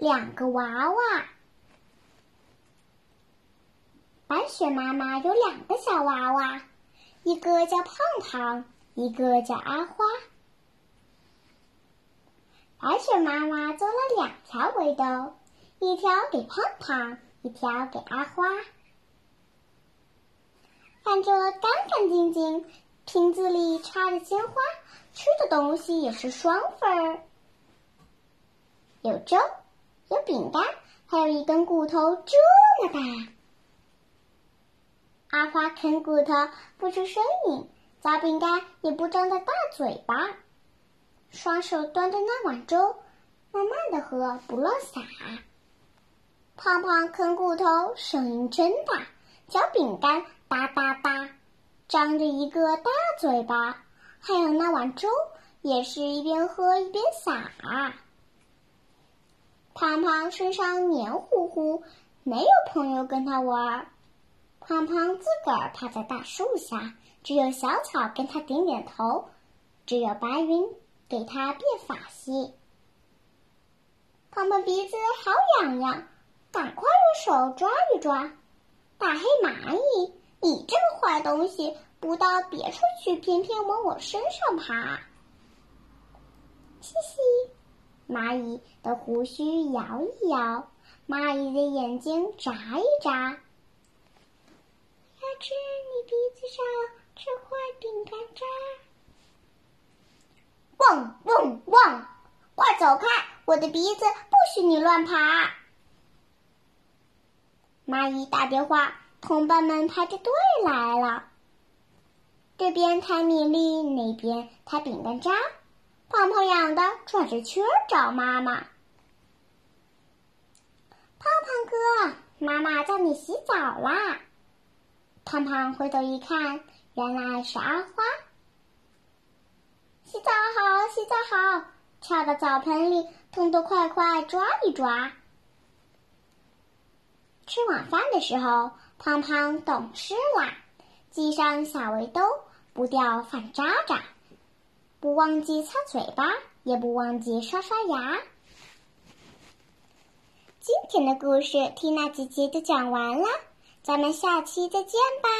两个娃娃。白雪妈妈有两个小娃娃，一个叫胖胖，一个叫阿花。白雪妈妈做了两条围兜，一条给胖胖，一条给阿花，看着干干净净，瓶子里插着鲜花，吃的东西也是双份儿，有粥，有饼干，还有一根骨头这么大。阿花啃骨头不出声音，嚼饼干也不张大大嘴巴，双手端着那碗粥，慢慢的喝，不乱撒。胖胖啃骨头声音真大，嚼饼干哒哒哒，张着一个大嘴巴，还有那碗粥也是一边喝一边撒。胖胖身上黏糊糊，没有朋友跟他玩。胖胖自个儿趴在大树下，只有小草跟他点点头，只有白云给他变发型。胖胖鼻子好痒痒，赶快用手抓一抓。大黑蚂蚁，你这个坏东西，不到别处去，偏偏往我身上爬。嘻嘻，蚂蚁的胡须摇一摇，蚂蚁的眼睛眨一眨。要吃你鼻子上这块饼干渣！汪汪汪！快走开！我的鼻子不许你乱爬！蚂蚁打电话，同伴们排着队来了。这边抬米粒，那边抬饼干渣，胖胖痒的转着圈找妈妈。胖胖哥，妈妈叫你洗澡啦！胖胖回头一看，原来是阿花。洗澡好，洗澡好，跳到澡盆里，痛痛快快抓一抓。吃晚饭的时候，胖胖懂事啦，系上小围兜，不掉饭渣渣，不忘记擦嘴巴，也不忘记刷刷牙。今天的故事，缇娜姐姐就讲完了。咱们下期再见吧。